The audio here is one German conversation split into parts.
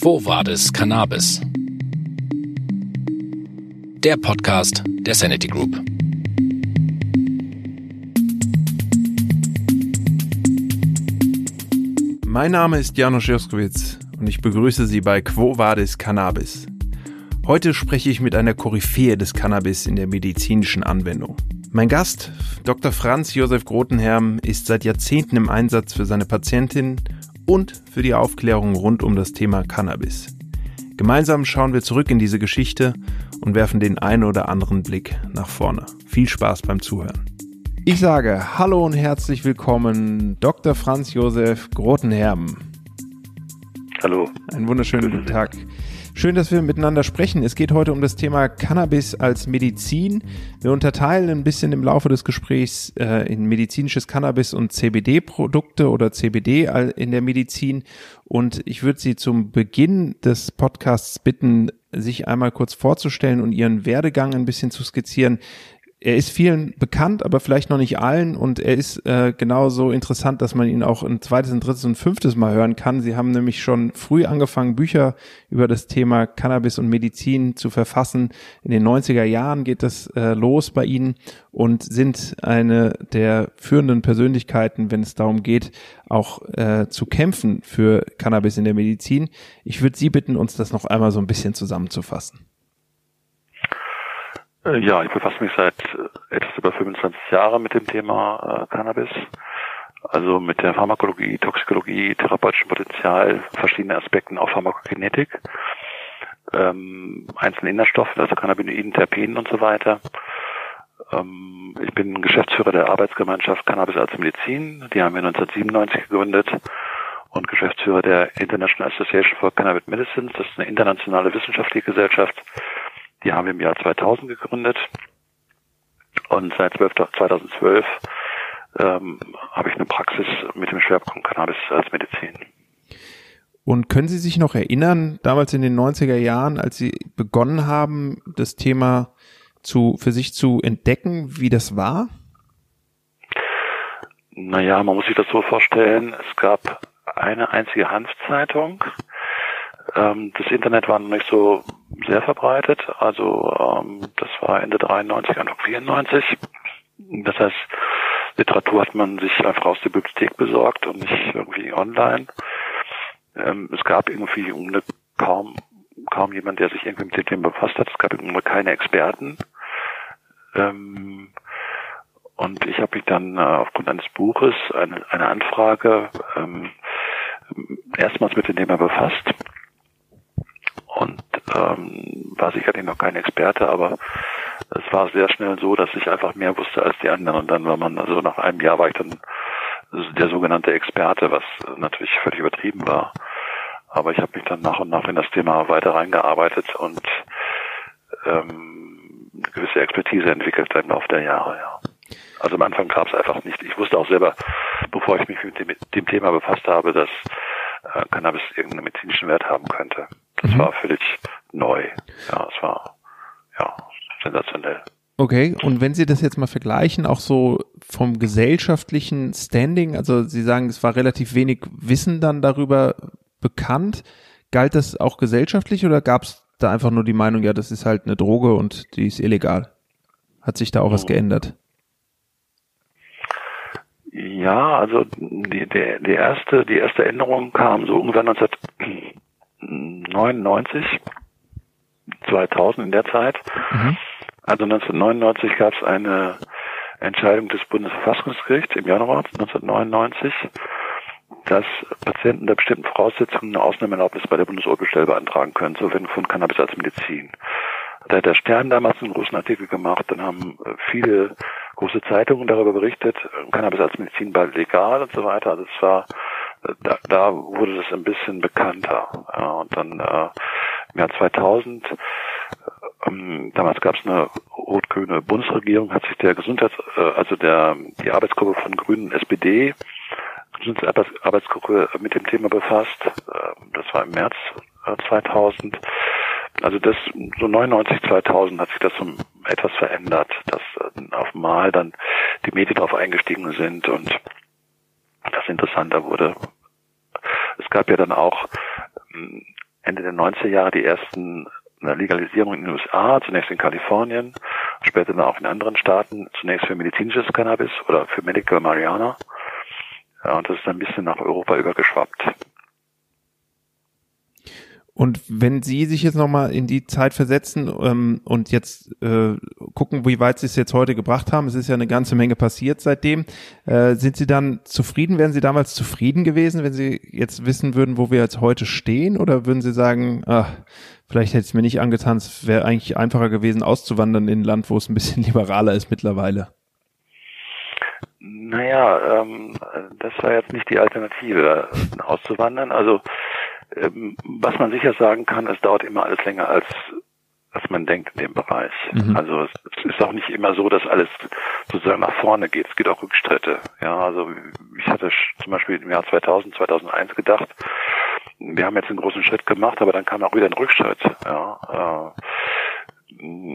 Quo Vadis Cannabis? Der Podcast der Sanity Group. Mein Name ist Janusz Joskowitz und ich begrüße Sie bei Quo Vadis Cannabis. Heute spreche ich mit einer Koryphäe des Cannabis in der medizinischen Anwendung. Mein Gast, Dr. Franz Josef Grotenherm, ist seit Jahrzehnten im Einsatz für seine Patientin und für die Aufklärung rund um das Thema Cannabis. Gemeinsam schauen wir zurück in diese Geschichte und werfen den einen oder anderen Blick nach vorne. Viel Spaß beim Zuhören. Ich sage Hallo und herzlich willkommen, Dr. Franz Josef Grotenherm. Hallo. Einen wunderschönen guten Tag. Schön, dass wir miteinander sprechen. Es geht heute um das Thema Cannabis als Medizin. Wir unterteilen ein bisschen im Laufe des Gesprächs äh, in medizinisches Cannabis und CBD-Produkte oder CBD in der Medizin. Und ich würde Sie zum Beginn des Podcasts bitten, sich einmal kurz vorzustellen und Ihren Werdegang ein bisschen zu skizzieren er ist vielen bekannt, aber vielleicht noch nicht allen und er ist äh, genauso interessant, dass man ihn auch ein zweites, ein drittes und fünftes Mal hören kann. Sie haben nämlich schon früh angefangen, Bücher über das Thema Cannabis und Medizin zu verfassen. In den 90er Jahren geht das äh, los bei Ihnen und sind eine der führenden Persönlichkeiten, wenn es darum geht, auch äh, zu kämpfen für Cannabis in der Medizin. Ich würde Sie bitten, uns das noch einmal so ein bisschen zusammenzufassen. Äh, ja, ich befasse mich seit äh, etwas über 25 Jahren mit dem Thema äh, Cannabis. Also mit der Pharmakologie, Toxikologie, therapeutischen Potenzial, verschiedene Aspekten, auch Pharmakokinetik, ähm, einzelne Inhaltsstoffe, also Cannabinoiden, Terpenen und so weiter. Ähm, ich bin Geschäftsführer der Arbeitsgemeinschaft Cannabis als Medizin. Die haben wir 1997 gegründet und Geschäftsführer der International Association for Cannabis Medicines. Das ist eine internationale wissenschaftliche Gesellschaft, die haben wir im Jahr 2000 gegründet und seit 2012 ähm, habe ich eine Praxis mit dem Schwerpunkt Cannabis als Medizin. Und können Sie sich noch erinnern, damals in den 90er Jahren, als Sie begonnen haben, das Thema zu, für sich zu entdecken, wie das war? Naja, man muss sich das so vorstellen, es gab eine einzige Hanfzeitung, ähm, das Internet war noch nicht so sehr verbreitet. Also ähm, das war Ende 93, Anfang 94. Das heißt, Literatur hat man sich einfach aus der Bibliothek besorgt und nicht irgendwie online. Ähm, es gab irgendwie eine, kaum kaum jemand, der sich irgendwie mit dem Thema befasst hat. Es gab irgendwie keine Experten. Ähm, und ich habe mich dann äh, aufgrund eines Buches eine, eine Anfrage ähm, erstmals mit dem Thema befasst und ähm, war sicherlich noch kein Experte, aber es war sehr schnell so, dass ich einfach mehr wusste als die anderen. Und dann war man, also nach einem Jahr war ich dann der sogenannte Experte, was natürlich völlig übertrieben war. Aber ich habe mich dann nach und nach in das Thema weiter reingearbeitet und ähm, eine gewisse Expertise entwickelt im Laufe der Jahre, ja. Also am Anfang gab es einfach nicht. Ich wusste auch selber, bevor ich mich mit dem, mit dem Thema befasst habe, dass äh, Cannabis irgendeinen medizinischen Wert haben könnte. Das mhm. war völlig neu. Ja, es war ja sensationell. Okay, und wenn Sie das jetzt mal vergleichen, auch so vom gesellschaftlichen Standing, also Sie sagen, es war relativ wenig Wissen dann darüber bekannt, galt das auch gesellschaftlich oder gab es da einfach nur die Meinung, ja, das ist halt eine Droge und die ist illegal? Hat sich da auch was mhm. geändert? Ja, also die, die, die erste, die erste Änderung kam so ungefähr 1999, 2000 in der Zeit. Mhm. Also 1999 gab es eine Entscheidung des Bundesverfassungsgerichts im Januar 1999, dass Patienten unter bestimmten Voraussetzungen eine Ausnahmeerlaubnis bei der Bundesoberstelle beantragen können zur Verwendung von Cannabis als Medizin. Da hat der Stern damals einen großen Artikel gemacht, dann haben viele große Zeitungen darüber berichtet, Cannabis als Medizin bald legal und so weiter. Also es war, da, da wurde das ein bisschen bekannter. Ja, und dann äh, im Jahr 2000, ähm, damals gab es eine rot-grüne Bundesregierung, hat sich der Gesundheits, äh, also der die Arbeitsgruppe von Grünen SPD, Gesundheitsarbeitsgruppe mit dem Thema befasst. Äh, das war im März äh, 2000. Also das so 99, 2000 hat sich das so etwas verändert, dass äh, auf Mal dann die Medien darauf eingestiegen sind und das interessanter wurde. Es gab ja dann auch ähm, Ende der 90er Jahre die ersten Legalisierung in den USA, zunächst in Kalifornien, später dann auch in anderen Staaten, zunächst für medizinisches Cannabis oder für Medical Marijuana. Ja, und das ist ein bisschen nach Europa übergeschwappt. Und wenn Sie sich jetzt nochmal in die Zeit versetzen ähm, und jetzt äh, gucken, wie weit Sie es jetzt heute gebracht haben, es ist ja eine ganze Menge passiert seitdem, äh, sind Sie dann zufrieden? Wären Sie damals zufrieden gewesen, wenn Sie jetzt wissen würden, wo wir jetzt heute stehen? Oder würden Sie sagen, ach, vielleicht hätte es mir nicht angetan, es wäre eigentlich einfacher gewesen, auszuwandern in ein Land, wo es ein bisschen liberaler ist mittlerweile? Naja, ähm, das war jetzt nicht die Alternative, auszuwandern. Also ähm, was man sicher sagen kann, es dauert immer alles länger als als man denkt in dem Bereich. Mhm. Also es, ist auch nicht immer so, dass alles sozusagen nach vorne geht. Es gibt auch Rückschritte. Ja, also ich hatte zum Beispiel im Jahr 2000, 2001 gedacht, wir haben jetzt einen großen Schritt gemacht, aber dann kam auch wieder ein Rückschritt. Ja, äh,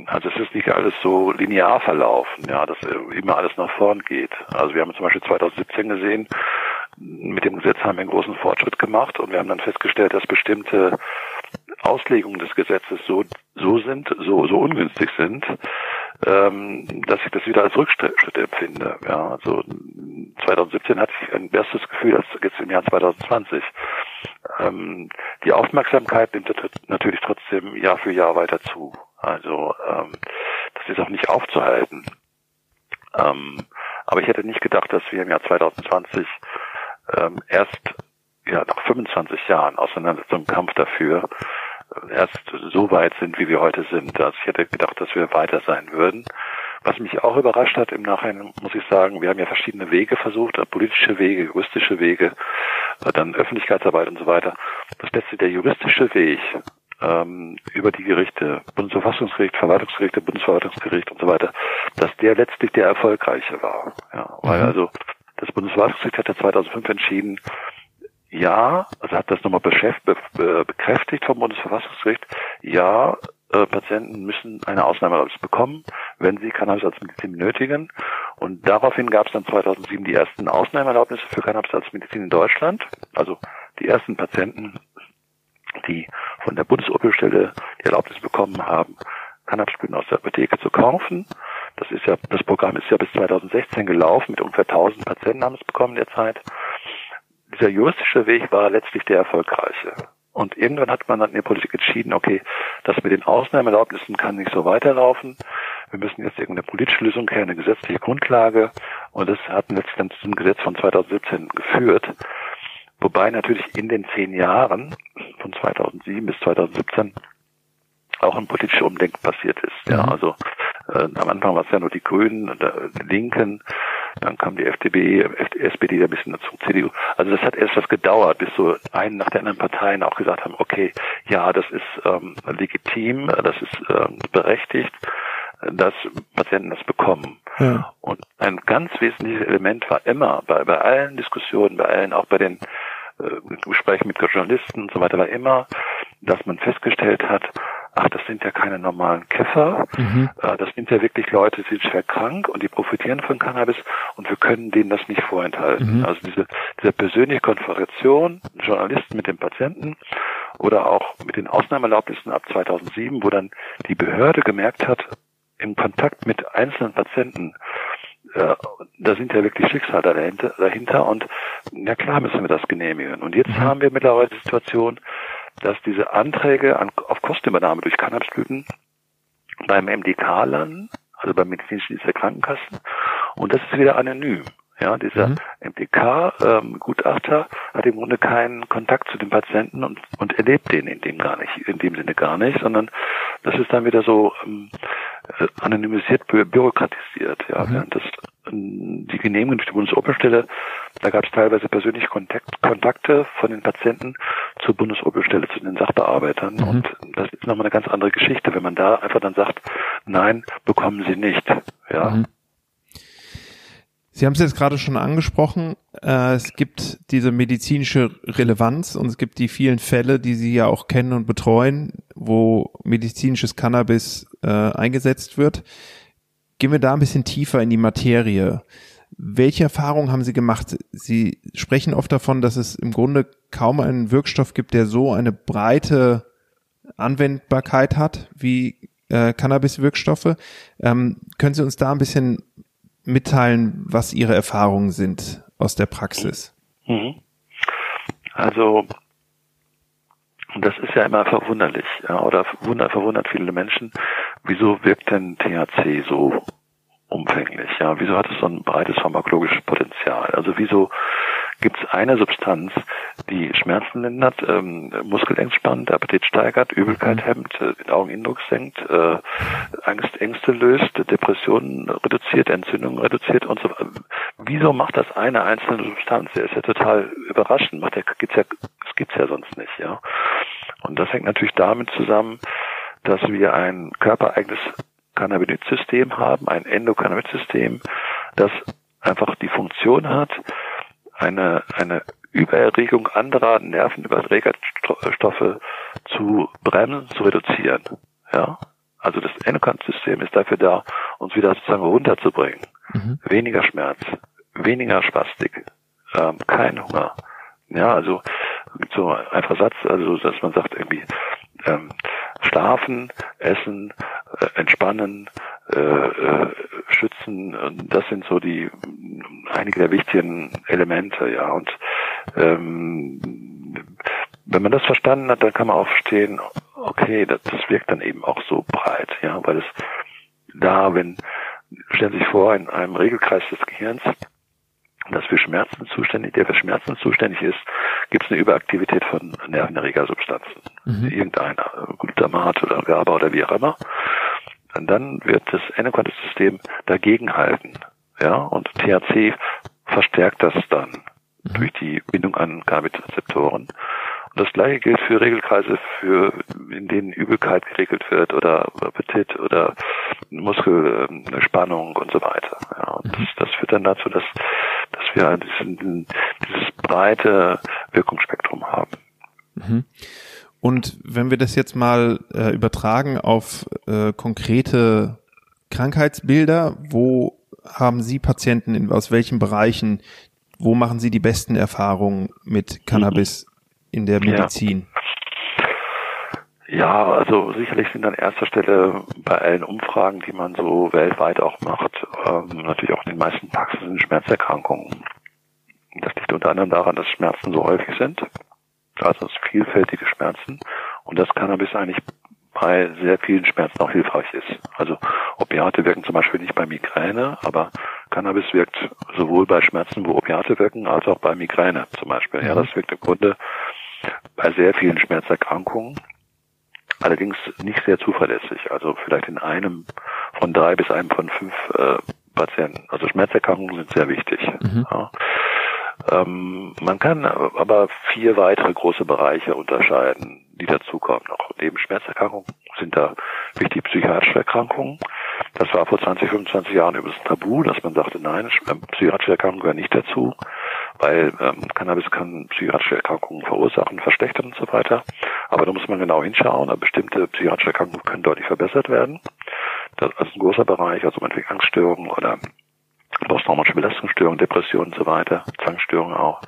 also es ist nicht alles so linear verlaufen, ja, dass immer alles nach vorn geht. Also wir haben zum Beispiel 2017 gesehen, mit dem Gesetz haben wir einen großen Fortschritt gemacht und wir haben dann festgestellt, dass bestimmte Auslegungen des Gesetzes so, so sind, so, so ungünstig sind, ähm, dass ich das wieder als Rückschritt empfinde. Ja, also 2017 hatte ich ein besseres Gefühl als jetzt im Jahr 2020. Ähm, die Aufmerksamkeit nimmt natürlich trotzdem Jahr für Jahr weiter zu. Also ähm, das ist auch nicht aufzuhalten. Ähm, aber ich hätte nicht gedacht, dass wir im Jahr 2020 ähm, erst ja, nach 25 Jahren Auseinandersetzung Kampf dafür äh, erst so weit sind, wie wir heute sind. Also ich hätte gedacht, dass wir weiter sein würden. Was mich auch überrascht hat im Nachhinein, muss ich sagen, wir haben ja verschiedene Wege versucht, äh, politische Wege, juristische Wege, äh, dann Öffentlichkeitsarbeit und so weiter. Das letzte, der juristische Weg ähm, über die Gerichte, Bundesverfassungsgericht, Verwaltungsgerichte, Bundesverwaltungsgericht und so weiter, dass der letztlich der erfolgreiche war. Ja, weil mhm. also das Bundesverwaltungsgericht hat ja 2005 entschieden, ja, also hat das nochmal bekräftigt vom Bundesverfassungsgericht, ja, äh, Patienten müssen eine Ausnahmeerlaubnis bekommen, wenn sie Cannabis als Medizin benötigen. Und daraufhin gab es dann 2007 die ersten Ausnahmeerlaubnisse für Cannabis als Medizin in Deutschland. Also die ersten Patienten, die von der Bundesopelstelle die Erlaubnis bekommen haben, Cannabisblüten aus der Apotheke zu kaufen. Das ist ja, das Programm ist ja bis 2016 gelaufen, mit ungefähr 1000 Patienten haben es bekommen derzeit. Dieser juristische Weg war letztlich der erfolgreiche. Und irgendwann hat man dann in der Politik entschieden, okay, das mit den Ausnahmeerlaubnissen kann nicht so weiterlaufen. Wir müssen jetzt irgendeine politische Lösung her, eine gesetzliche Grundlage. Und das hat dann zum Gesetz von 2017 geführt. Wobei natürlich in den zehn Jahren von 2007 bis 2017 auch ein politischer Umdenken passiert ist. Ja, mhm. also äh, am Anfang war es ja nur die Grünen, und die Linken, dann kam die FDP, SPD ein bisschen dazu, CDU. Also das hat erst was gedauert, bis so einen nach der anderen Parteien auch gesagt haben, okay, ja, das ist ähm, legitim, das ist ähm, berechtigt, dass Patienten das bekommen. Ja. Und ein ganz wesentliches Element war immer bei, bei allen Diskussionen, bei allen, auch bei den äh, Gesprächen mit Journalisten und so weiter, war immer, dass man festgestellt hat, ach, das sind ja keine normalen Käfer, mhm. äh, das sind ja wirklich Leute, die sind schwer krank und die profitieren von Cannabis und wir können denen das nicht vorenthalten. Mhm. Also diese, diese persönliche Konfrontation, Journalisten mit dem Patienten oder auch mit den Ausnahmeerlaubnissen ab 2007, wo dann die Behörde gemerkt hat, im Kontakt mit einzelnen Patienten, äh, da sind ja wirklich Schicksale dahinter, dahinter und ja klar müssen wir das genehmigen. Und jetzt mhm. haben wir mittlerweile die Situation, dass diese Anträge an, auf Kostenübernahme durch Cannabisblüten beim MDK landen, also beim medizinischen Dienst der Krankenkassen, und das ist wieder anonym. Ja, dieser mhm. MDK-Gutachter ähm, hat im Grunde keinen Kontakt zu den Patienten und, und erlebt den in dem gar nicht, in dem Sinne gar nicht, sondern das ist dann wieder so ähm, äh, anonymisiert, bü bürokratisiert. Ja, mhm. das die Genehmigung durch die Bundesoberstelle, da gab es teilweise persönliche Kontakt, Kontakte von den Patienten zur Bundesoberstelle, zu den Sachbearbeitern. Mhm. Und das ist nochmal eine ganz andere Geschichte, wenn man da einfach dann sagt, nein, bekommen Sie nicht. Ja. Mhm. Sie haben es jetzt gerade schon angesprochen. Äh, es gibt diese medizinische Relevanz und es gibt die vielen Fälle, die Sie ja auch kennen und betreuen, wo medizinisches Cannabis äh, eingesetzt wird. Gehen wir da ein bisschen tiefer in die Materie. Welche Erfahrungen haben Sie gemacht? Sie sprechen oft davon, dass es im Grunde kaum einen Wirkstoff gibt, der so eine breite Anwendbarkeit hat wie äh, Cannabis-Wirkstoffe. Ähm, können Sie uns da ein bisschen mitteilen, was Ihre Erfahrungen sind aus der Praxis? Mhm. Also das ist ja immer verwunderlich, ja, oder wundert, verwundert viele Menschen, wieso wirkt denn THC so umfänglich? Ja, wieso hat es so ein breites pharmakologisches Potenzial? Also wieso gibt es eine Substanz, die Schmerzen lindert, ähm, Muskel entspannt, Appetit steigert, Übelkeit mhm. hemmt, äh, den Augeninnendruck senkt, äh, Angst, Ängste löst, Depressionen reduziert, Entzündungen reduziert und so weiter. Wieso macht das eine einzelne Substanz? Das ist ja total überraschend. Macht der, gibt's ja, das gibt's ja sonst nicht, ja. Und das hängt natürlich damit zusammen, dass wir ein körpereigenes Cannabinoid-System haben, ein Endokannabinoid-System, das einfach die Funktion hat, eine, eine Übererregung anderer Nervenüberträgerstoffe zu bremsen, zu reduzieren. Ja? Also das Endokannabinoid-System ist dafür da, uns wieder sozusagen runterzubringen. Mhm. Weniger Schmerz, weniger Spastik, ähm, kein Hunger. Ja, also so ein einfacher Satz, also dass man sagt irgendwie ähm, schlafen, essen, äh, entspannen, äh, äh, schützen. Das sind so die einige der wichtigen Elemente, ja. Und ähm, wenn man das verstanden hat, dann kann man auch verstehen, okay, das, das wirkt dann eben auch so breit, ja, weil es da, wenn stellen Sie sich vor, in einem Regelkreis des Gehirns das für Schmerzen zuständig, der für Schmerzen zuständig ist, gibt es eine Überaktivität von Nervenerregersubstanzen. Mhm. Irgendeiner, Glutamat oder GABA oder wie auch immer. Dann wird das Endocrine-System dagegenhalten. Ja, und THC verstärkt das dann mhm. durch die Bindung an Cannabis-Rezeptoren. Und das gleiche gilt für Regelkreise, für, in denen Übelkeit geregelt wird oder Appetit oder Muskelspannung und so weiter. Ja, und das, das führt dann dazu, dass, dass wir diesen, dieses breite Wirkungsspektrum haben. Mhm. Und wenn wir das jetzt mal äh, übertragen auf äh, konkrete Krankheitsbilder, wo haben Sie Patienten in, aus welchen Bereichen, wo machen Sie die besten Erfahrungen mit Cannabis in der Medizin? Ja. ja. also sicherlich sind an erster Stelle bei allen Umfragen, die man so weltweit auch macht, ähm, natürlich auch in den meisten Praxisen Schmerzerkrankungen. Das liegt unter anderem daran, dass Schmerzen so häufig sind, also vielfältige Schmerzen und das Cannabis eigentlich bei sehr vielen Schmerzen auch hilfreich ist. Also Opiate wirken zum Beispiel nicht bei Migräne, aber Cannabis wirkt sowohl bei Schmerzen, wo Opiate wirken, als auch bei Migräne zum Beispiel. Ja, das wirkt im Grunde bei sehr vielen Schmerzerkrankungen. Allerdings nicht sehr zuverlässig. Also vielleicht in einem von drei bis einem von fünf äh, Patienten. Also Schmerzerkrankungen sind sehr wichtig. Mhm. Ja. Ähm, man kann aber vier weitere große Bereiche unterscheiden, die dazukommen. Noch neben Schmerzerkrankungen sind da wichtig psychiatrische Erkrankungen. Das war vor 20, 25 Jahren übrigens Tabu, dass man sagte, nein, psychiatrische Erkrankungen gehören nicht dazu, weil ähm, Cannabis kann psychiatrische Erkrankungen verursachen, verschlechtern und so weiter. Aber da muss man genau hinschauen. Bestimmte psychiatrische Erkrankungen können deutlich verbessert werden. Das ist ein großer Bereich, also meinetwegen Angststörungen oder posttraumatische Belastungsstörungen, Depressionen und so weiter, Zwangsstörungen auch.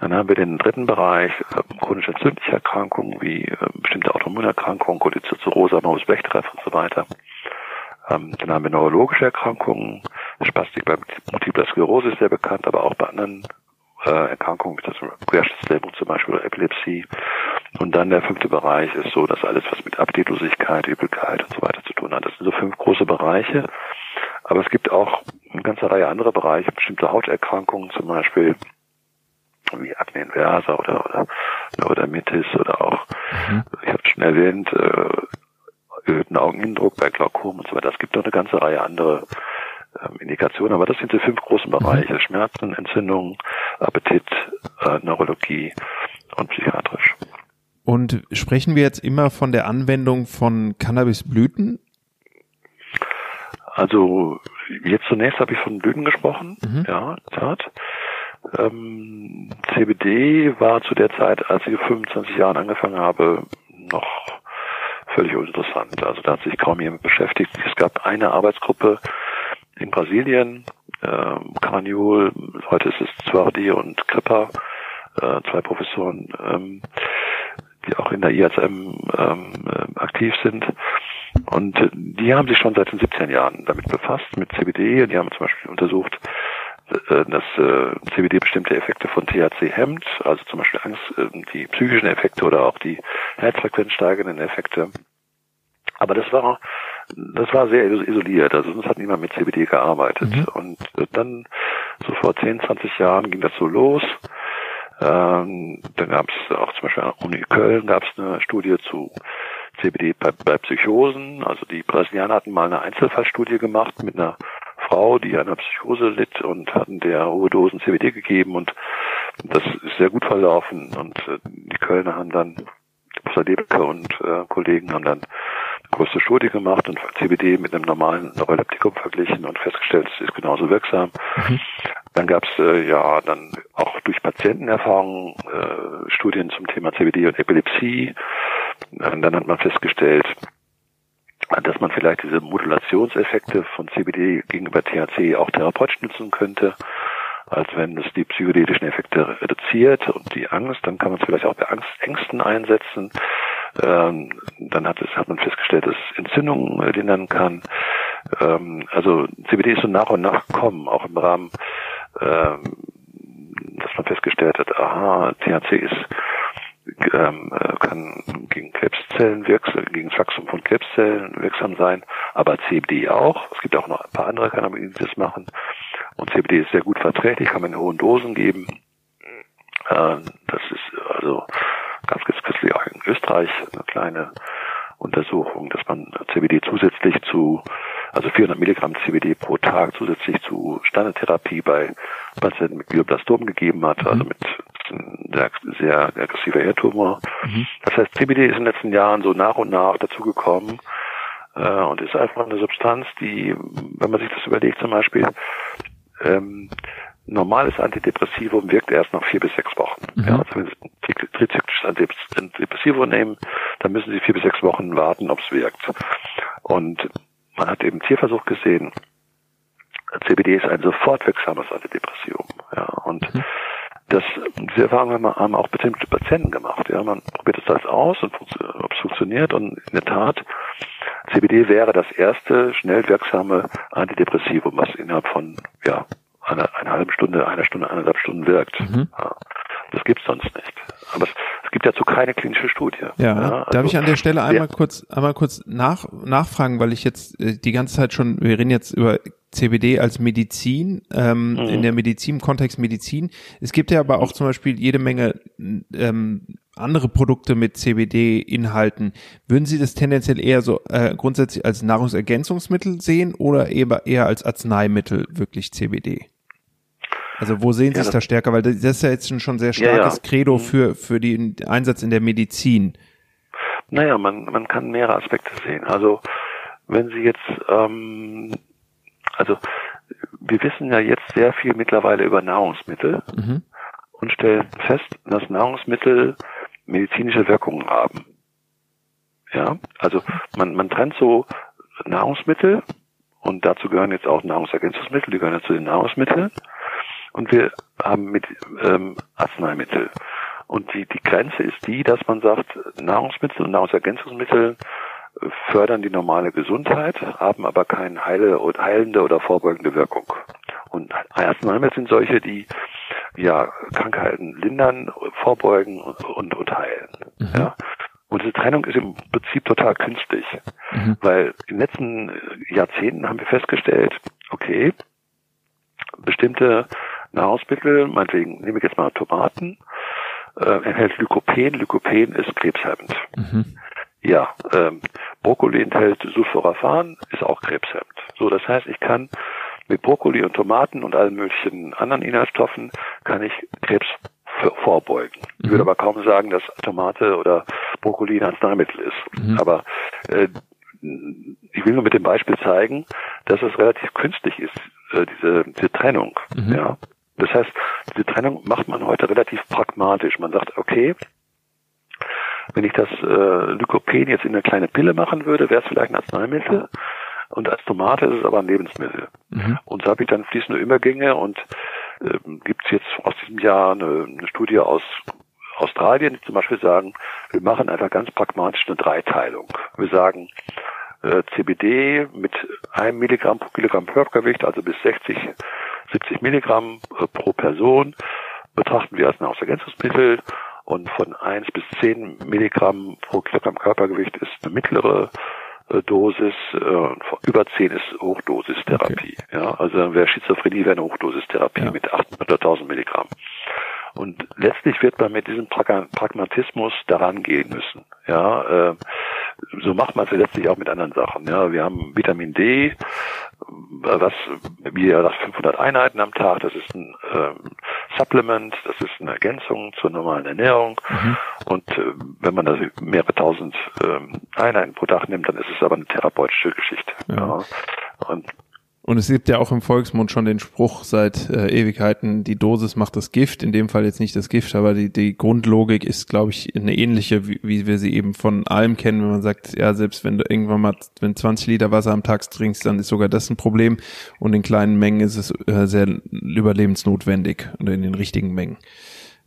Dann haben wir den dritten Bereich, äh, chronisch entzündliche Erkrankungen wie äh, bestimmte Autoimmunerkrankungen, Cholizozirrhose, Morbus Bechterew und so weiter. Ähm, dann haben wir neurologische Erkrankungen, Spastik bei Multipler Sklerose ist sehr bekannt, aber auch bei anderen äh, Erkrankungen, wie das Querschnittslähmung zum Beispiel oder Epilepsie. Und dann der fünfte Bereich ist so, dass alles, was mit Appetitlosigkeit, Übelkeit und so weiter zu tun hat. Das sind so fünf große Bereiche. Aber es gibt auch eine ganze Reihe anderer Bereiche, bestimmte Hauterkrankungen zum Beispiel, wie Akne inversa oder, oder Neurodermitis oder auch, mhm. ich habe schon erwähnt, äh, erhöhten Augeninnendruck bei Glaukom und so weiter. Es gibt noch eine ganze Reihe andere ähm, Indikationen, aber das sind die fünf großen mhm. Bereiche. Mhm. Schmerzen, Entzündung, Appetit, äh, Neurologie und psychiatrisch. Und sprechen wir jetzt immer von der Anwendung von Cannabisblüten also jetzt zunächst habe ich von Blüten gesprochen, mhm. ja, Tat. Ähm, CBD war zu der Zeit, als ich vor 25 Jahren angefangen habe, noch völlig uninteressant. Also da hat sich kaum jemand beschäftigt. Es gab eine Arbeitsgruppe in Brasilien, äh, Carniol, heute ist es Zwardi und Kripper, äh, zwei Professoren, ähm, die auch in der ISM ähm, äh, aktiv sind. Und äh, die haben sich schon seit den 17 Jahren damit befasst, mit CBD. Die haben zum Beispiel untersucht, äh, dass äh, CBD bestimmte Effekte von THC hemmt, also zum Beispiel Angst, äh, die psychischen Effekte oder auch die Herzfrequenz steigenden Effekte. Aber das war das war sehr isoliert, also sonst hat niemand mit CBD gearbeitet. Mhm. Und äh, dann, so vor 10, 20 Jahren ging das so los. Ähm, dann gab es auch zum Beispiel an der Uni Köln gab es eine Studie zu CBD bei, bei Psychosen. Also die Brasilianer hatten mal eine Einzelfallstudie gemacht mit einer Frau, die an einer Psychose litt und hatten der hohe Dosen CBD gegeben und das ist sehr gut verlaufen und äh, die Kölner haben dann Professor Lebke und äh, Kollegen haben dann eine große Studie gemacht und CBD mit einem normalen Neuroleptikum verglichen und festgestellt, es ist genauso wirksam. Mhm. Dann gab es äh, ja dann auch durch Patientenerfahrungen äh, Studien zum Thema CBD und Epilepsie. Dann hat man festgestellt, dass man vielleicht diese Modulationseffekte von CBD gegenüber THC auch therapeutisch nutzen könnte. Als wenn es die psychedelischen Effekte reduziert und die Angst, dann kann man es vielleicht auch bei Angst, Ängsten einsetzen. Ähm, dann hat, es, hat man festgestellt, dass es Entzündungen äh, lindern kann. Ähm, also CBD ist so nach und nach gekommen, auch im Rahmen, ähm, dass man festgestellt hat, aha, THC ist ähm, äh, kann gegen Krebszellen wirksam, gegen Wachstum von Krebszellen wirksam sein, aber CBD auch. Es gibt auch noch ein paar andere Cannabinoide, die das machen. Und CBD ist sehr gut verträglich, kann man in hohen Dosen geben. Äh, das ist also ganz kürzlich auch in Österreich eine kleine Untersuchung, dass man CBD zusätzlich zu, also 400 Milligramm CBD pro Tag zusätzlich zu Standardtherapie bei Patienten mit Glioblastom gegeben hat, also mhm. Mit sehr, sehr aggressiver Hirntumor. Mhm. Das heißt, CBD ist in den letzten Jahren so nach und nach dazugekommen äh, und ist einfach eine Substanz, die, wenn man sich das überlegt, zum Beispiel, ähm, normales Antidepressivum wirkt erst nach vier bis sechs Wochen. Mhm. Ja, also wenn Sie ein trizyklisches Antidepressivum nehmen, dann müssen Sie vier bis sechs Wochen warten, ob es wirkt. Und man hat eben Tierversuch gesehen, CBD ist ein sofort wirksames Antidepressivum. Ja, und mhm. Das, diese Erfahrung haben, haben auch bestimmte Patienten gemacht. Ja, man probiert es alles aus und ob es funktioniert. Und in der Tat, CBD wäre das erste schnell wirksame Antidepressivum, was innerhalb von ja einer, einer halben Stunde, einer Stunde, eineinhalb Stunden wirkt. Mhm. Ja, das gibt's sonst nicht. Aber es, es gibt dazu keine klinische Studie. Ja, ja also, darf ich an der Stelle einmal kurz, einmal kurz nach, nachfragen, weil ich jetzt äh, die ganze Zeit schon, wir reden jetzt über CBD als Medizin, ähm, mhm. in der Medizin, Kontext Medizin. Es gibt ja aber auch zum Beispiel jede Menge ähm, andere Produkte mit CBD-Inhalten. Würden Sie das tendenziell eher so äh, grundsätzlich als Nahrungsergänzungsmittel sehen oder eher, eher als Arzneimittel wirklich CBD? Also wo sehen Sie ja, es da stärker? Weil das ist ja jetzt schon ein sehr starkes ja, ja. Credo mhm. für, für den Einsatz in der Medizin. Naja, man, man kann mehrere Aspekte sehen. Also wenn Sie jetzt, ähm, also wir wissen ja jetzt sehr viel mittlerweile über Nahrungsmittel mhm. und stellen fest, dass Nahrungsmittel medizinische Wirkungen haben. Ja, also man, man trennt so Nahrungsmittel und dazu gehören jetzt auch Nahrungsergänzungsmittel, die gehören ja zu den Nahrungsmitteln und wir haben mit ähm, Arzneimittel. Und die, die Grenze ist die, dass man sagt, Nahrungsmittel und Nahrungsergänzungsmittel fördern die normale Gesundheit, haben aber keine heile, heilende oder vorbeugende Wirkung. Und Arzneimittel sind solche, die ja Krankheiten lindern, vorbeugen und, und, und heilen. Mhm. Ja. Und diese Trennung ist im Prinzip total künstlich, mhm. weil in den letzten Jahrzehnten haben wir festgestellt, okay, bestimmte Nahrungsmittel, meinetwegen nehme ich jetzt mal Tomaten, äh, enthält Lykopen. Lykopen ist krebshemmend. Mhm. Ja, ähm, Brokkoli enthält Sulforaphan, ist auch krebshemmend. So, das heißt, ich kann mit Brokkoli und Tomaten und allen möglichen anderen Inhaltsstoffen kann ich Krebs vorbeugen. Mhm. Ich würde aber kaum sagen, dass Tomate oder Brokkoli ein Arzneimittel ist. Mhm. Aber äh, ich will nur mit dem Beispiel zeigen, dass es relativ künstlich ist, äh, diese, diese Trennung. Mhm. Ja. Das heißt, diese Trennung macht man heute relativ pragmatisch. Man sagt, okay, wenn ich das äh, Lykopen jetzt in eine kleine Pille machen würde, wäre es vielleicht ein Arzneimittel. Und als Tomate ist es aber ein Lebensmittel. Mhm. Und so habe ich dann fließende Übergänge und ähm, gibt es jetzt aus diesem Jahr eine, eine Studie aus Australien, die zum Beispiel sagen, wir machen einfach ganz pragmatisch eine Dreiteilung. Wir sagen, äh, CBD mit einem Milligramm pro Kilogramm Körpergewicht, also bis 60, 70 Milligramm äh, pro Person, betrachten wir als Nahrungsergänzungsmittel und von 1 bis 10 Milligramm pro Kilogramm Körpergewicht ist eine mittlere äh, Dosis, äh, über 10 ist Hochdosistherapie. Okay. Ja, also wer Schizophrenie wäre eine Hochdosistherapie ja. mit 800.000 Milligramm. Und letztlich wird man mit diesem Pragmatismus daran gehen müssen. Ja, äh, so macht man es letztlich auch mit anderen Sachen. Ja, wir haben Vitamin D, was wie gesagt 500 Einheiten am Tag. Das ist ein ähm, Supplement, das ist eine Ergänzung zur normalen Ernährung. Mhm. Und äh, wenn man da mehrere tausend ähm, Einheiten pro Tag nimmt, dann ist es aber eine therapeutische Geschichte. Ja. ja. Und und es gibt ja auch im Volksmund schon den Spruch seit äh, Ewigkeiten, die Dosis macht das Gift. In dem Fall jetzt nicht das Gift, aber die, die Grundlogik ist, glaube ich, eine ähnliche, wie, wie wir sie eben von allem kennen, wenn man sagt, ja, selbst wenn du irgendwann mal, wenn 20 Liter Wasser am Tag trinkst, dann ist sogar das ein Problem. Und in kleinen Mengen ist es äh, sehr überlebensnotwendig oder in den richtigen Mengen.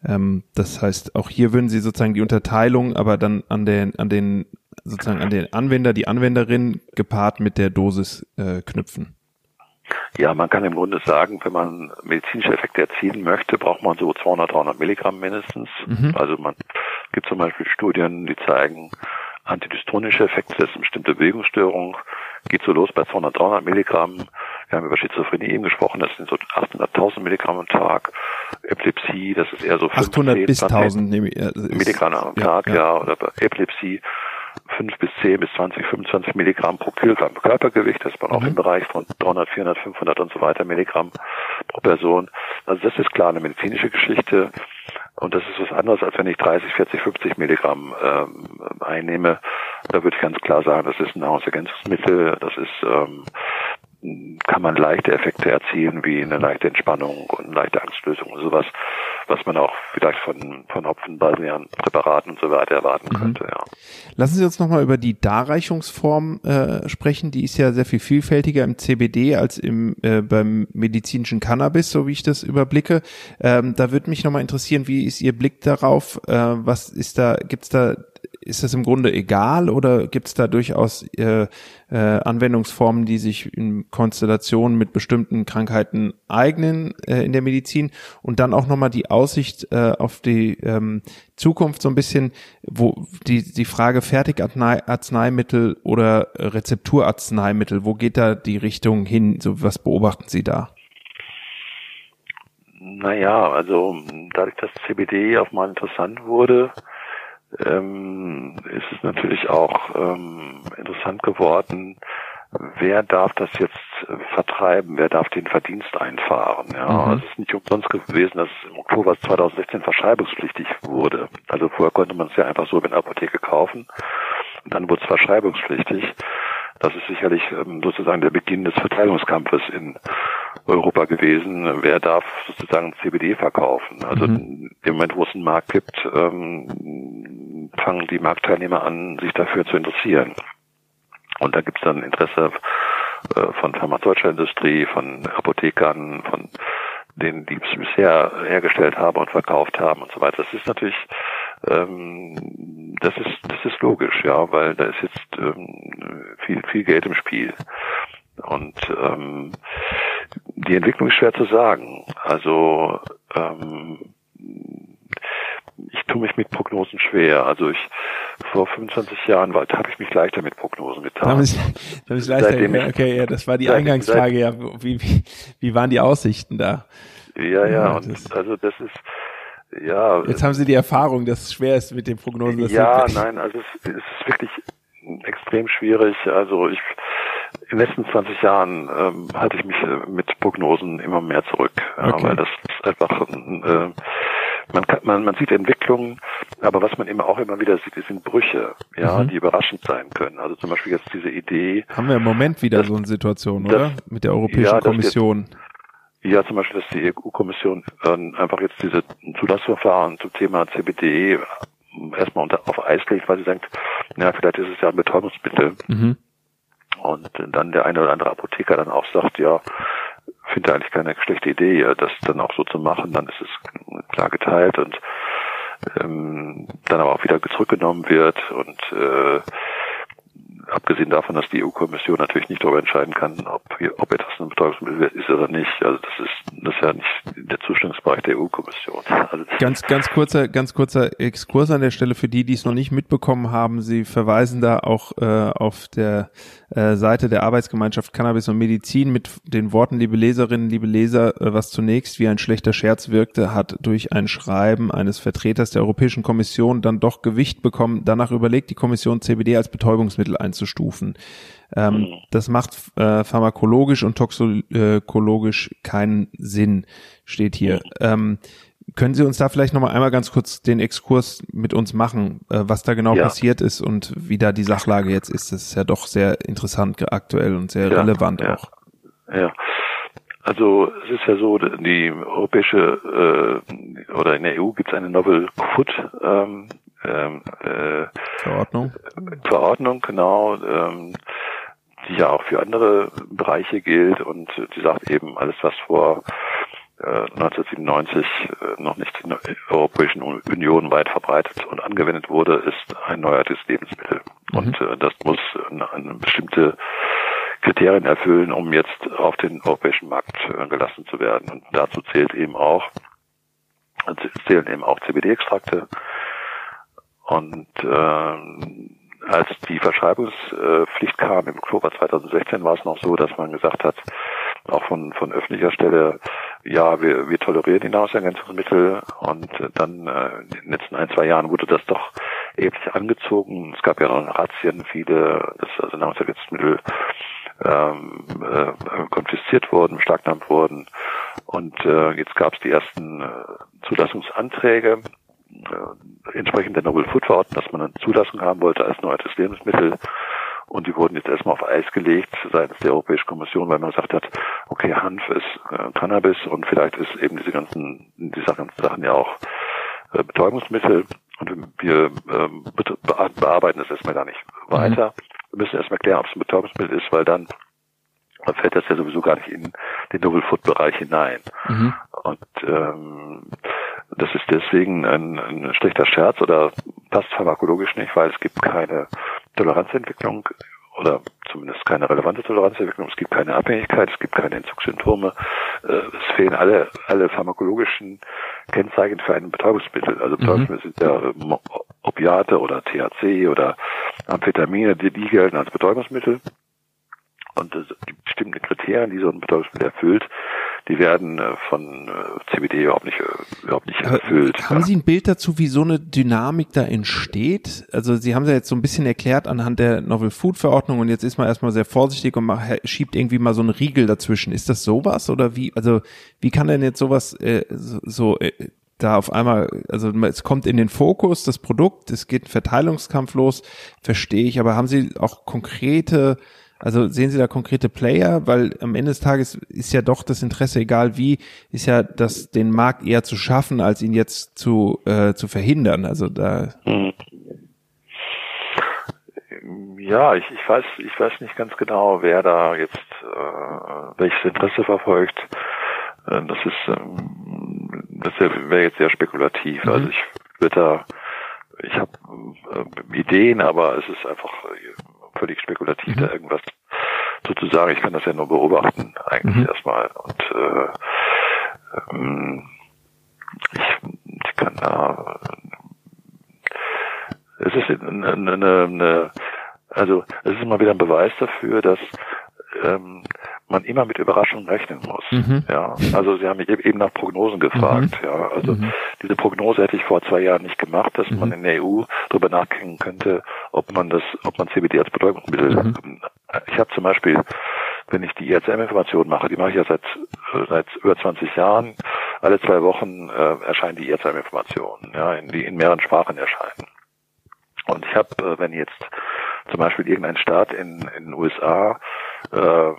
Ähm, das heißt, auch hier würden Sie sozusagen die Unterteilung, aber dann an den, an den sozusagen an den Anwender, die Anwenderin gepaart mit der Dosis äh, knüpfen. Ja, man kann im Grunde sagen, wenn man medizinische Effekte erzielen möchte, braucht man so 200, 300 Milligramm mindestens. Mhm. Also man gibt zum Beispiel Studien, die zeigen antidystonische Effekte, das ist eine bestimmte Bewegungsstörung, geht so los bei 200, 300 Milligramm. Wir haben über Schizophrenie eben gesprochen, das sind so 800.000 Milligramm am Tag. Epilepsie, das ist eher so 800 bis 1000 Milligramm am Tag, ja, ja oder bei Epilepsie 5 bis 10 bis 20, 25 Milligramm pro Kilogramm Körpergewicht. Das ist man mhm. auch im Bereich von 300, 400, 500 und so weiter Milligramm pro Person. Also das ist klar eine medizinische Geschichte. Und das ist was anderes, als wenn ich 30, 40, 50 Milligramm ähm, einnehme. Da würde ich ganz klar sagen, das ist ein Nahrungsergänzungsmittel. Das ist ähm, kann man leichte Effekte erzielen, wie eine leichte Entspannung und eine leichte Angstlösung und sowas, was man auch vielleicht von, von Hopfenbasieren, Präparaten und so weiter erwarten mhm. könnte, ja. Lassen Sie uns nochmal über die Darreichungsform äh, sprechen. Die ist ja sehr viel vielfältiger im CBD als im äh, beim medizinischen Cannabis, so wie ich das überblicke. Ähm, da würde mich nochmal interessieren, wie ist Ihr Blick darauf? Äh, was ist da, gibt's da ist das im Grunde egal oder gibt es da durchaus äh, äh, Anwendungsformen, die sich in Konstellationen mit bestimmten Krankheiten eignen äh, in der Medizin und dann auch nochmal die Aussicht äh, auf die ähm, Zukunft so ein bisschen, wo die, die Frage Fertigarzneimittel oder Rezepturarzneimittel, wo geht da die Richtung hin? So, was beobachten Sie da? Naja, also dadurch, dass CBD auch mal interessant wurde, ähm, ist es natürlich auch ähm, interessant geworden, wer darf das jetzt äh, vertreiben, wer darf den Verdienst einfahren. Ja, mhm. es ist nicht umsonst gewesen, dass es im Oktober 2016 verschreibungspflichtig wurde. Also vorher konnte man es ja einfach so in der Apotheke kaufen dann wurde es verschreibungspflichtig. Das ist sicherlich ähm, sozusagen der Beginn des Verteilungskampfes in Europa gewesen. Wer darf sozusagen CBD verkaufen? Also mhm. im Moment, wo es einen Markt gibt, ähm, fangen die Marktteilnehmer an, sich dafür zu interessieren. Und da gibt es dann Interesse äh, von pharmazeutischer Industrie, von Apothekern, von denen, die es bisher hergestellt haben und verkauft haben und so weiter. Das ist natürlich, ähm, das ist, das ist logisch, ja, weil da ist jetzt ähm, viel, viel Geld im Spiel. Und ähm, die Entwicklung ist schwer zu sagen. Also ähm, ich tue mich mit Prognosen schwer. Also ich vor 25 Jahren war, habe ich mich leichter mit Prognosen getan. Habe ich, hab ich leichter, seitdem ich, okay, ja, das war die seit, Eingangsfrage, ja. Wie, wie, wie waren die Aussichten da? Ja, ja, und also das ist ja. Jetzt haben Sie die Erfahrung, dass es schwer ist mit den Prognosen. ja, nein, also es, es ist wirklich extrem schwierig. Also ich in den letzten 20 Jahren ähm, halte ich mich äh, mit Prognosen immer mehr zurück, okay. ja, weil das ist einfach äh, man kann, man, man sieht Entwicklungen, aber was man immer auch immer wieder sieht, sind Brüche, ja, mhm. die überraschend sein können. Also zum Beispiel jetzt diese Idee. Haben wir im Moment wieder dass, so eine Situation, oder? Das, Mit der Europäischen ja, Kommission. Jetzt, ja, zum Beispiel, dass die EU-Kommission äh, einfach jetzt diese Zulassungsverfahren zum Thema CBD erstmal unter, auf Eis legt, weil sie sagt, ja, vielleicht ist es ja ein Betäubungsmittel. Mhm. Und dann der eine oder andere Apotheker dann auch sagt, ja, finde eigentlich keine schlechte Idee, das dann auch so zu machen. Dann ist es klar geteilt und ähm, dann aber auch wieder zurückgenommen wird und äh, abgesehen davon, dass die EU-Kommission natürlich nicht darüber entscheiden kann, ob, ob etwas ein Betäubungsmittel ist oder nicht. Also das ist, das ist ja nicht der Zustimmungsbereich der EU-Kommission. Also ganz, ganz kurzer, ganz kurzer Exkurs an der Stelle für die, die es noch nicht mitbekommen haben. Sie verweisen da auch äh, auf der äh, Seite der Arbeitsgemeinschaft Cannabis und Medizin mit den Worten, liebe Leserinnen, liebe Leser, äh, was zunächst wie ein schlechter Scherz wirkte, hat durch ein Schreiben eines Vertreters der Europäischen Kommission dann doch Gewicht bekommen. Danach überlegt die Kommission CBD als Betäubungsmittel einzustufen. Ähm, mhm. Das macht äh, pharmakologisch und toxikologisch keinen Sinn, steht hier. Mhm. Ähm, können Sie uns da vielleicht nochmal einmal ganz kurz den Exkurs mit uns machen, äh, was da genau ja. passiert ist und wie da die Sachlage jetzt ist? Das ist ja doch sehr interessant aktuell und sehr ja, relevant ja. auch. Ja. Also es ist ja so, die europäische äh, oder in der EU gibt es eine Novel Food ähm, ähm, äh, Verordnung. Verordnung, genau, ähm, die ja auch für andere Bereiche gilt und die sagt eben alles, was vor 1997 äh, noch nicht in der Europäischen Union weit verbreitet und angewendet wurde, ist ein neuertes Lebensmittel. Mhm. Und äh, das muss eine, eine bestimmte Kriterien erfüllen, um jetzt auf den europäischen Markt äh, gelassen zu werden. Und dazu zählt eben auch, zählen eben auch CBD-Extrakte. Und äh, als die Verschreibungspflicht kam im Oktober 2016, war es noch so, dass man gesagt hat, auch von, von öffentlicher Stelle, ja, wir, wir tolerieren die Nahrungsergänzungsmittel und dann äh, in den letzten ein, zwei Jahren wurde das doch erheblich angezogen. Es gab ja noch Razzien, viele, das also Nahrungsergänzungsmittel ähm, äh, konfisziert wurden, beschlagnahmt wurden. Und äh, jetzt gab es die ersten äh, Zulassungsanträge äh, entsprechend der Novel Food Verordnung, dass man eine Zulassung haben wollte als neues Lebensmittel. Und die wurden jetzt erstmal auf Eis gelegt seitens der Europäischen Kommission, weil man gesagt hat, okay, Hanf ist äh, Cannabis und vielleicht ist eben diese ganzen, diese ganzen Sachen ja auch äh, Betäubungsmittel. Und wir ähm, bearbeiten das erstmal gar nicht weiter. Mhm. Wir müssen erstmal klären, ob es ein Betäubungsmittel ist, weil dann dann fällt das ja sowieso gar nicht in den Novel Food Bereich hinein. Mhm. Und ähm, das ist deswegen ein, ein schlechter Scherz oder passt pharmakologisch nicht, weil es gibt keine Toleranzentwicklung oder zumindest keine relevante Toleranzentwicklung. Es gibt keine Abhängigkeit, es gibt keine Entzugssymptome. Äh, es fehlen alle, alle pharmakologischen Kennzeichen für ein Betäubungsmittel. Also mhm. Betäubungsmittel sind ja ähm, Opiate oder THC oder Amphetamine, die, die gelten als Betäubungsmittel. Und die bestimmten Kriterien, die so ein Betäubungsmittel erfüllt, die werden äh, von äh, CBD überhaupt nicht, äh, überhaupt nicht erfüllt. Haben Sie ein Bild dazu, wie so eine Dynamik da entsteht? Also Sie haben es ja jetzt so ein bisschen erklärt anhand der Novel Food Verordnung und jetzt ist man erstmal sehr vorsichtig und macht, schiebt irgendwie mal so einen Riegel dazwischen. Ist das sowas oder wie, also wie kann denn jetzt sowas äh, so, so äh, da auf einmal, also es kommt in den Fokus, das Produkt, es geht ein Verteilungskampf los, verstehe ich, aber haben Sie auch konkrete also sehen Sie da konkrete Player, weil am Ende des Tages ist ja doch das Interesse, egal wie, ist ja das den Markt eher zu schaffen, als ihn jetzt zu äh, zu verhindern. Also da. Hm. Ja, ich, ich weiß ich weiß nicht ganz genau, wer da jetzt äh, welches Interesse verfolgt. Äh, das ist ähm, das wäre jetzt sehr spekulativ. Mhm. Also ich würde da ich habe äh, Ideen, aber es ist einfach völlig spekulativ mhm. da irgendwas sozusagen. Ich kann das ja nur beobachten eigentlich mhm. erstmal und äh, ähm, ich, ich kann da es ist eine, eine, eine also es ist immer wieder ein Beweis dafür, dass ähm, man immer mit Überraschungen rechnen muss. Mhm. Ja, also Sie haben mich eben nach Prognosen gefragt. Mhm. Ja, also mhm. diese Prognose hätte ich vor zwei Jahren nicht gemacht, dass man mhm. in der EU darüber nachdenken könnte, ob man das, ob man CBD als Betäubungsmittel. Mhm. Ich habe zum Beispiel, wenn ich die ISM-Information mache, die mache ich ja seit seit über 20 Jahren. Alle zwei Wochen äh, erscheinen die ISM-Informationen, ja, in, die in mehreren Sprachen erscheinen. Und ich habe, äh, wenn jetzt zum Beispiel irgendein Staat in, in den USA äh,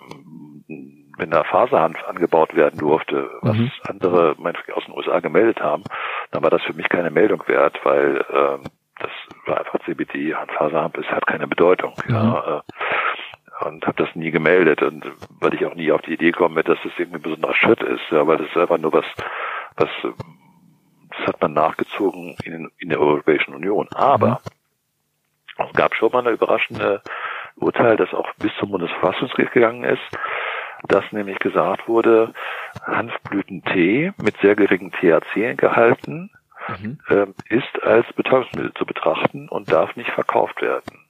wenn da Faserhanf angebaut werden durfte, was mhm. andere aus den USA gemeldet haben, dann war das für mich keine Meldung wert, weil ähm, das war einfach CBD, Faserhanf, es hat keine Bedeutung. Mhm. Ja, äh, und habe das nie gemeldet und weil ich auch nie auf die Idee komme, dass das irgendwie ein besonderer Schritt ist, ja, weil das ist einfach nur was, was das hat man nachgezogen in, in der Europäischen Union. Aber mhm. es gab schon mal eine überraschende Urteil, das auch bis zum Bundesverfassungsgericht gegangen ist, dass nämlich gesagt wurde, Hanfblütentee mit sehr geringem THC-Gehalten mhm. äh, ist als Betäubungsmittel zu betrachten und darf nicht verkauft werden.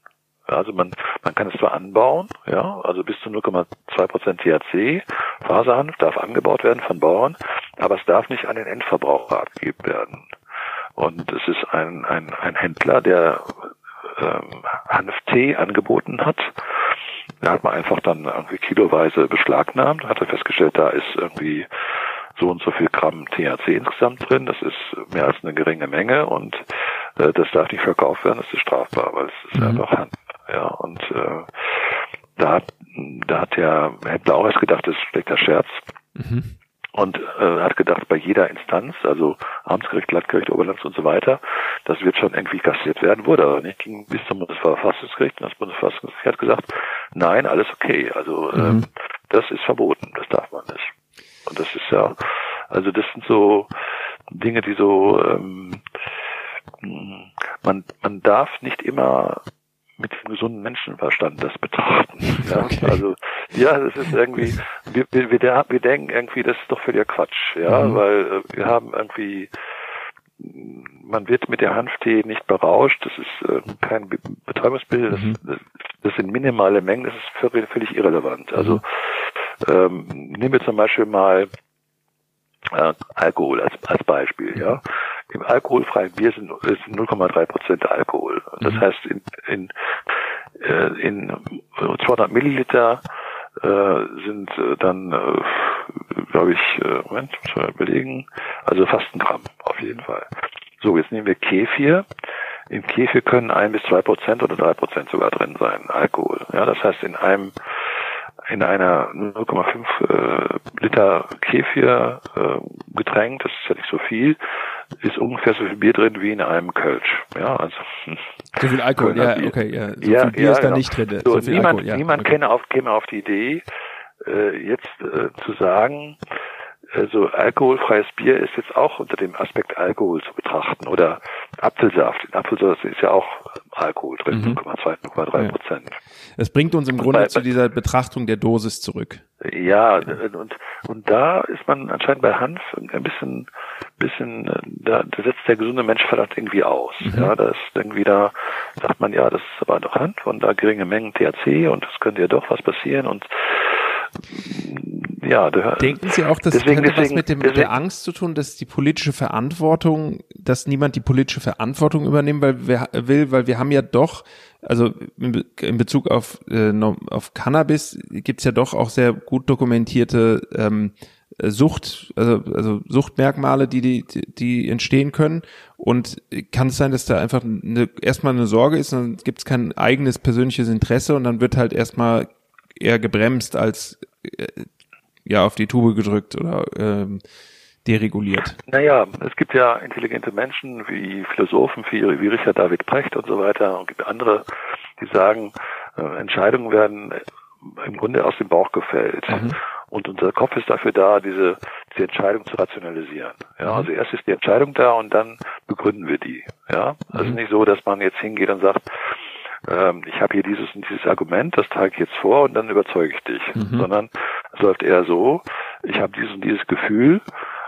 Also man, man kann es zwar anbauen, ja, also bis zu 0,2 Prozent THC, Faserhanf darf angebaut werden von Bauern, aber es darf nicht an den Endverbraucher abgegeben werden. Und es ist ein, ein, ein Händler, der ähm, Hanftee angeboten hat. Da hat man einfach dann irgendwie kiloweise beschlagnahmt, hat er festgestellt, da ist irgendwie so und so viel Gramm THC insgesamt drin. Das ist mehr als eine geringe Menge und äh, das darf nicht verkauft werden, das ist strafbar, weil es ist mhm. einfach Hanf. Ja, und äh, da, hat, da hat der Händler auch erst gedacht, das ist schlechter Scherz. Mhm. Und äh, hat gedacht, bei jeder Instanz, also Amtsgericht, Landgericht, Oberlands und so weiter, das wird schon irgendwie kassiert werden, wurde aber nicht. Ging bis zum Bundesverfassungsgericht und das Bundesverfassungsgericht hat gesagt, nein, alles okay. Also mhm. ähm, das ist verboten, das darf man nicht. Und das ist ja, also das sind so Dinge, die so ähm, man, man darf nicht immer mit dem gesunden Menschenverstand das betrachten. Ja? Okay. Also ja, das ist irgendwie, wir, wir, wir, wir denken irgendwie, das ist doch völliger Quatsch, ja, mhm. weil äh, wir haben irgendwie man wird mit der Hanftee nicht berauscht, das ist äh, kein Betäubungsmittel, das, mhm. das, das, sind minimale Mengen, das ist völlig, völlig irrelevant. Also mhm. ähm, nehmen wir zum Beispiel mal äh, Alkohol als, als Beispiel, ja. Im alkoholfreien Bier sind, sind 0,3 Prozent Alkohol. Das mhm. heißt, in, in, äh, in 200 Milliliter äh, sind äh, dann, äh, glaube ich, äh, Moment, muss mal überlegen, also fast ein Gramm auf jeden Fall. So, jetzt nehmen wir Kefir. Im Kefir können ein bis zwei Prozent oder drei Prozent sogar drin sein, Alkohol. Ja, das heißt, in einem in einer 0,5 äh, Liter Kefir äh, Getränk, das ist ja nicht so viel, ist ungefähr so viel Bier drin wie in einem Kölsch. Ja, also so viel Alkohol, ja, Bier. okay, ja. So ja, viel Bier ja, ist da genau. nicht drin. So, so niemand, Alkohol, ja. niemand okay. käme auf, käme auf die Idee, äh, jetzt äh, zu sagen, also alkoholfreies Bier ist jetzt auch unter dem Aspekt Alkohol zu betrachten oder Apfelsaft. In Apfelsaft ist ja auch Alkohol drin, mhm. 0,2, 0,3 Prozent. Ja. Es bringt uns im Grunde bei, zu dieser Betrachtung der Dosis zurück. Ja, und, und da ist man anscheinend bei Hanf ein bisschen, bisschen, da, da setzt der gesunde Mensch verdammt irgendwie aus. Mhm. Ja, da ist irgendwie da, sagt man, ja, das ist aber doch Hanf und da geringe Mengen THC und es könnte ja doch was passieren und ja, denken Sie auch, dass deswegen, deswegen, was mit dem, deswegen, der Angst zu tun, dass die politische Verantwortung, dass niemand die politische Verantwortung übernehmen weil wir, will, weil wir haben ja doch, also in Bezug auf, äh, auf Cannabis gibt's ja doch auch sehr gut dokumentierte ähm, Sucht, also, also Suchtmerkmale, die, die, die entstehen können. Und kann es sein, dass da einfach eine, erstmal eine Sorge ist, dann gibt es kein eigenes persönliches Interesse und dann wird halt erstmal eher gebremst als äh, ja auf die Tube gedrückt oder ähm, dereguliert. Naja, es gibt ja intelligente Menschen wie Philosophen wie, wie Richard David Precht und so weiter und gibt andere, die sagen, äh, Entscheidungen werden im Grunde aus dem Bauch gefällt. Mhm. Und unser Kopf ist dafür da, diese, diese Entscheidung zu rationalisieren. Ja, mhm. also erst ist die Entscheidung da und dann begründen wir die. Ja, also mhm. nicht so, dass man jetzt hingeht und sagt, ähm, ich habe hier dieses und dieses Argument, das trage ich jetzt vor und dann überzeuge ich dich. Mhm. Sondern läuft eher so, ich habe dieses und dieses Gefühl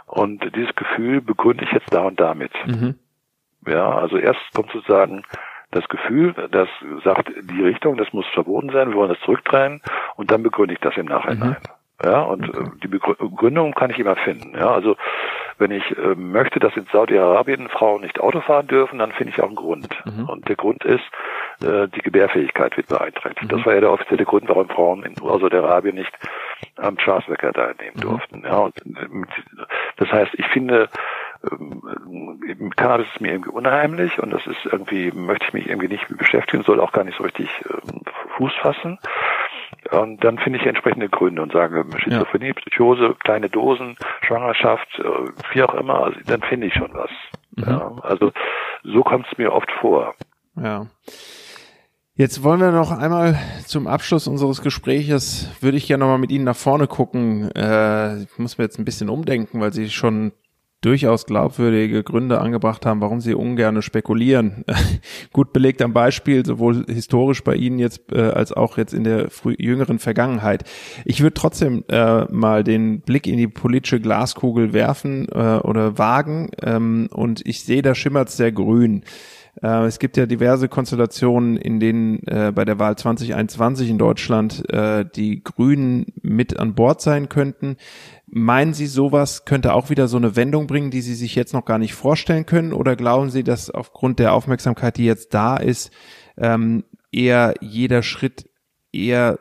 und dieses Gefühl begründe ich jetzt da und damit. Mhm. Ja, also erst kommt sozusagen das Gefühl, das sagt die Richtung, das muss verboten sein, wir wollen das zurückdrehen und dann begründe ich das im Nachhinein. Mhm. Ja, und okay. Äh, die Begründung kann ich immer finden. Ja, also wenn ich äh, möchte, dass in Saudi-Arabien Frauen nicht Auto fahren dürfen, dann finde ich auch einen Grund. Mhm. Und der Grund ist, äh, die Gebärfähigkeit wird beeinträchtigt. Mhm. Das war ja der offizielle Grund, warum Frauen in Saudi-Arabien nicht am Schafswecker teilnehmen mhm. durften. Ja, und äh, das heißt, ich finde, ähm, Cannabis ist mir irgendwie unheimlich und das ist irgendwie, möchte ich mich irgendwie nicht beschäftigen, soll auch gar nicht so richtig ähm, Fuß fassen. Und dann finde ich entsprechende Gründe und sage Schizophrenie, Psychose, kleine Dosen, Schwangerschaft, äh, wie auch immer, also dann finde ich schon was. Mhm. Ja, also so kommt es mir oft vor. Ja. Jetzt wollen wir noch einmal zum Abschluss unseres Gespräches, würde ich gerne nochmal mit Ihnen nach vorne gucken. Äh, ich muss mir jetzt ein bisschen umdenken, weil Sie schon durchaus glaubwürdige Gründe angebracht haben, warum sie ungern spekulieren. Gut belegt am Beispiel, sowohl historisch bei Ihnen jetzt äh, als auch jetzt in der früh jüngeren Vergangenheit. Ich würde trotzdem äh, mal den Blick in die politische Glaskugel werfen äh, oder wagen ähm, und ich sehe, da schimmert sehr grün. Äh, es gibt ja diverse Konstellationen, in denen äh, bei der Wahl 2021 in Deutschland äh, die Grünen mit an Bord sein könnten. Meinen Sie, sowas könnte auch wieder so eine Wendung bringen, die Sie sich jetzt noch gar nicht vorstellen können? Oder glauben Sie, dass aufgrund der Aufmerksamkeit, die jetzt da ist, ähm, eher jeder Schritt eher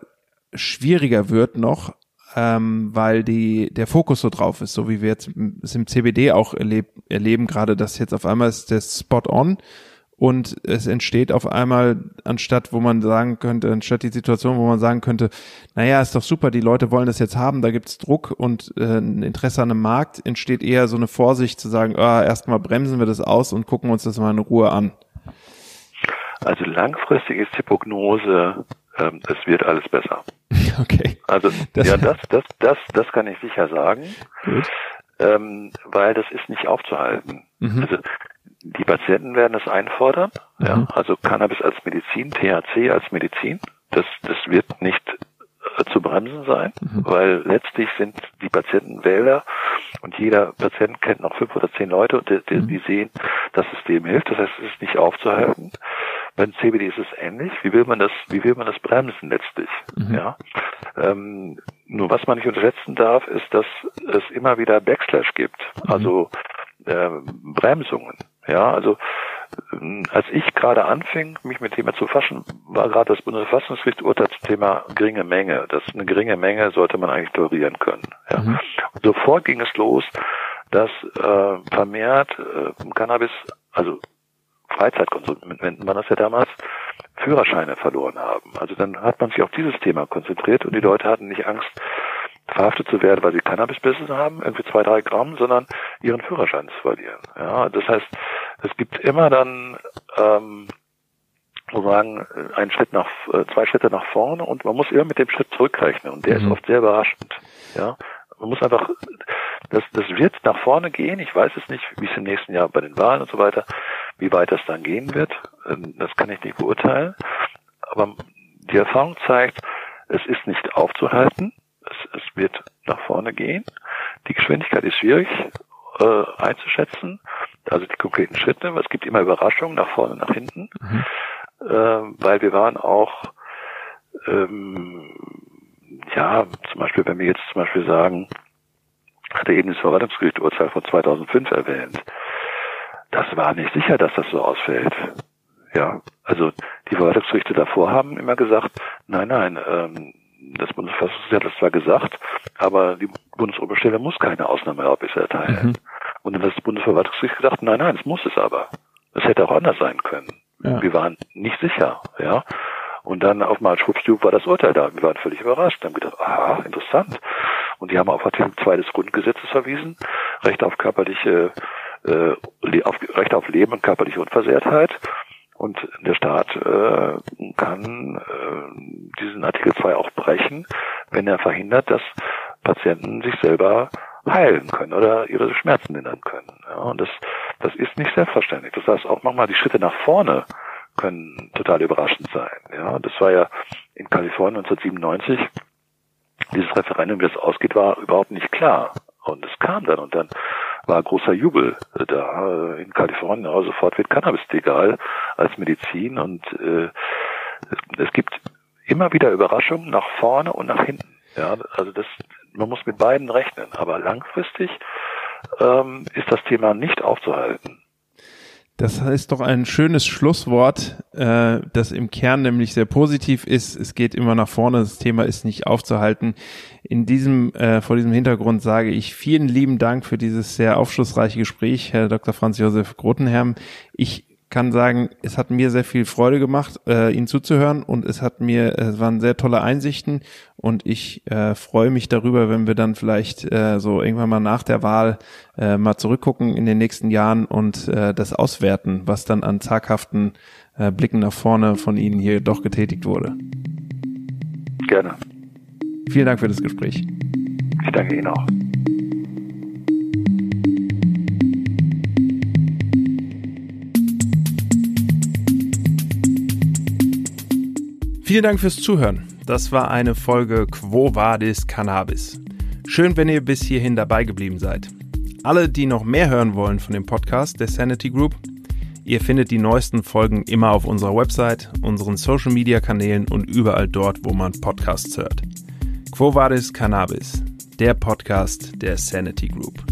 schwieriger wird noch, ähm, weil die, der Fokus so drauf ist, so wie wir jetzt es im CBD auch erleb, erleben, gerade dass jetzt auf einmal ist der Spot on und es entsteht auf einmal, anstatt wo man sagen könnte, anstatt die Situation, wo man sagen könnte, naja, ist doch super, die Leute wollen das jetzt haben, da gibt's Druck und äh, ein Interesse an dem Markt, entsteht eher so eine Vorsicht zu sagen, ah, erstmal bremsen wir das aus und gucken uns das mal in Ruhe an. Also langfristig ist die Prognose, ähm, es wird alles besser. Okay. Also das ja, das, das, das, das kann ich sicher sagen. Ähm, weil das ist nicht aufzuhalten. Mhm. Also die Patienten werden es einfordern, mhm. ja, also Cannabis als Medizin, THC als Medizin. Das, das wird nicht äh, zu bremsen sein, mhm. weil letztlich sind die Patienten Wähler und jeder Patient kennt noch fünf oder zehn Leute, die, die, mhm. die sehen, dass es dem hilft. Das heißt, es ist nicht aufzuhalten. Beim CBD ist es ähnlich. Wie will man das, wie will man das bremsen letztlich? Mhm. Ja. Ähm, nur was man nicht unterschätzen darf, ist, dass es immer wieder Backslash gibt. Mhm. Also äh, Bremsungen. Ja, also ähm, als ich gerade anfing, mich mit dem Thema zu fassen, war gerade das Bundesverfassungsgericht Urteil zum Thema geringe Menge. Das eine geringe Menge sollte man eigentlich tolerieren können. Ja. Mhm. Und sofort ging es los, dass äh, vermehrt äh, Cannabis, also Freizeitkonsumenten war das ja damals, Führerscheine verloren haben. Also dann hat man sich auf dieses Thema konzentriert und die Leute hatten nicht Angst, verhaftet zu werden, weil sie Cannabis besessen haben, irgendwie zwei, drei Gramm, sondern ihren Führerschein zu verlieren. Ja, das heißt, es gibt immer dann ähm, sozusagen einen Schritt nach, äh, zwei Schritte nach vorne und man muss immer mit dem Schritt zurückrechnen und der mhm. ist oft sehr überraschend. Ja, man muss einfach, das, das wird nach vorne gehen. Ich weiß es nicht, wie es im nächsten Jahr bei den Wahlen und so weiter, wie weit das dann gehen wird. Ähm, das kann ich nicht beurteilen. Aber die Erfahrung zeigt, es ist nicht aufzuhalten es, es wird nach vorne gehen. Die Geschwindigkeit ist schwierig äh, einzuschätzen, also die konkreten Schritte. Es gibt immer Überraschungen nach vorne, nach hinten, mhm. äh, weil wir waren auch ähm, ja, zum Beispiel, wenn wir jetzt zum Beispiel sagen, hatte eben das Verwaltungsgericht Urteil von 2005 erwähnt, das war nicht sicher, dass das so ausfällt. Ja, also die Verwaltungsgerichte davor haben immer gesagt, nein, nein, ähm, das Bundesverfassungsgericht hat das zwar gesagt, aber die Bundesoberstelle muss keine Ausnahmeerlaubnis erteilen. Mhm. Und dann hat das Bundesverwaltungsgericht gedacht, nein, nein, es muss es aber. Es hätte auch anders sein können. Ja. Wir waren nicht sicher, ja. Und dann auf mal schwuppsdiwupp war das Urteil da. Wir waren völlig überrascht. Haben gedacht, aha, interessant. Und die haben auf Artikel 2 des Grundgesetzes verwiesen. Recht auf körperliche, äh, auf, Recht auf Leben und körperliche Unversehrtheit. Und der Staat äh, kann äh, diesen Artikel 2 auch brechen, wenn er verhindert, dass Patienten sich selber heilen können oder ihre Schmerzen lindern können. Ja, und das, das ist nicht selbstverständlich. Das heißt, auch manchmal die Schritte nach vorne können total überraschend sein. Ja, das war ja in Kalifornien 1997 dieses Referendum, wie das ausgeht, war überhaupt nicht klar. Und es kam dann und dann war großer Jubel da in Kalifornien. Aber sofort wird Cannabis legal als Medizin und äh, es gibt immer wieder Überraschungen nach vorne und nach hinten. Ja, also das, man muss mit beiden rechnen. Aber langfristig ähm, ist das Thema nicht aufzuhalten. Das ist doch ein schönes Schlusswort, äh, das im Kern nämlich sehr positiv ist. Es geht immer nach vorne, das Thema ist nicht aufzuhalten. In diesem, äh, vor diesem Hintergrund sage ich vielen lieben Dank für dieses sehr aufschlussreiche Gespräch, Herr Dr. Franz Josef Grotenherm. Ich kann sagen, es hat mir sehr viel Freude gemacht, äh, Ihnen zuzuhören und es hat mir, es waren sehr tolle Einsichten und ich äh, freue mich darüber, wenn wir dann vielleicht äh, so irgendwann mal nach der Wahl äh, mal zurückgucken in den nächsten Jahren und äh, das auswerten, was dann an zaghaften äh, Blicken nach vorne von Ihnen hier doch getätigt wurde. Gerne. Vielen Dank für das Gespräch. Ich danke Ihnen auch. Vielen Dank fürs Zuhören. Das war eine Folge Quo Vadis Cannabis. Schön, wenn ihr bis hierhin dabei geblieben seid. Alle, die noch mehr hören wollen von dem Podcast der Sanity Group, ihr findet die neuesten Folgen immer auf unserer Website, unseren Social Media Kanälen und überall dort, wo man Podcasts hört. Quo Vadis Cannabis, der Podcast der Sanity Group.